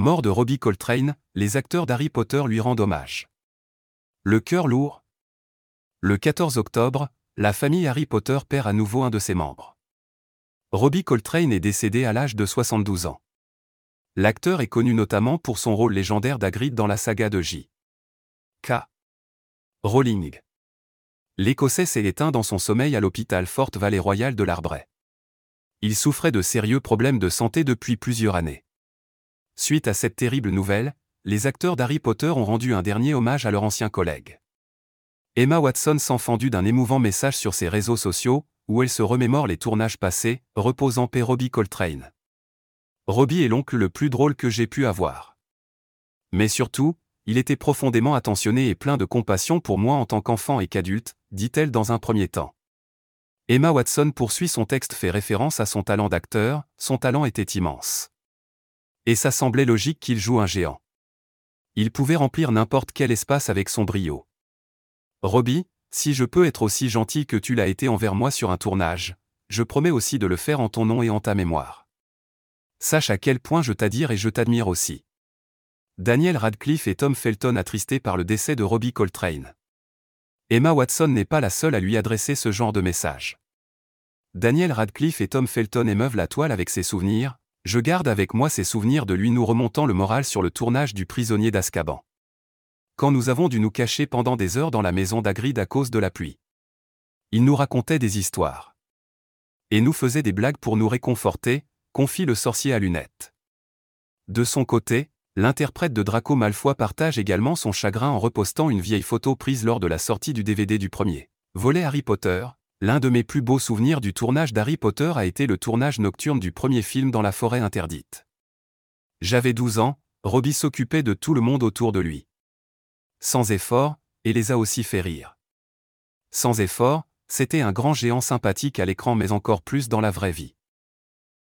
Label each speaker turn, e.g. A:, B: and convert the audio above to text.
A: Mort de Robbie Coltrane, les acteurs d'Harry Potter lui rendent hommage. Le cœur lourd. Le 14 octobre, la famille Harry Potter perd à nouveau un de ses membres. Robbie Coltrane est décédé à l'âge de 72 ans. L'acteur est connu notamment pour son rôle légendaire d'Agrid dans la saga de J. K. Rowling. L'Écossais s'est éteint dans son sommeil à l'hôpital Forte Valley Royal de l'Arbret. Il souffrait de sérieux problèmes de santé depuis plusieurs années. Suite à cette terrible nouvelle, les acteurs d'Harry Potter ont rendu un dernier hommage à leur ancien collègue. Emma Watson s'en fendu d'un émouvant message sur ses réseaux sociaux, où elle se remémore les tournages passés, reposant paix Robbie Coltrane. Robbie est l'oncle le plus drôle que j'ai pu avoir. Mais surtout, il était profondément attentionné et plein de compassion pour moi en tant qu'enfant et qu'adulte, dit-elle dans un premier temps. Emma Watson poursuit son texte fait référence à son talent d'acteur, son talent était immense. Et ça semblait logique qu'il joue un géant. Il pouvait remplir n'importe quel espace avec son brio. Robbie, si je peux être aussi gentil que tu l'as été envers moi sur un tournage, je promets aussi de le faire en ton nom et en ta mémoire. Sache à quel point je t'admire et je t'admire aussi. Daniel Radcliffe et Tom Felton attristés par le décès de Robbie Coltrane. Emma Watson n'est pas la seule à lui adresser ce genre de message. Daniel Radcliffe et Tom Felton émeuvent la toile avec ses souvenirs, je garde avec moi ces souvenirs de lui nous remontant le moral sur le tournage du prisonnier d'Azkaban quand nous avons dû nous cacher pendant des heures dans la maison d'Agrid à cause de la pluie. Il nous racontait des histoires. Et nous faisait des blagues pour nous réconforter, confie le sorcier à lunettes. De son côté, l'interprète de Draco Malfoy partage également son chagrin en repostant une vieille photo prise lors de la sortie du DVD du premier. Volet Harry Potter, l'un de mes plus beaux souvenirs du tournage d'Harry Potter a été le tournage nocturne du premier film dans la forêt interdite. J'avais 12 ans, Robbie s'occupait de tout le monde autour de lui sans effort, et les a aussi fait rire. Sans effort, c'était un grand géant sympathique à l'écran mais encore plus dans la vraie vie.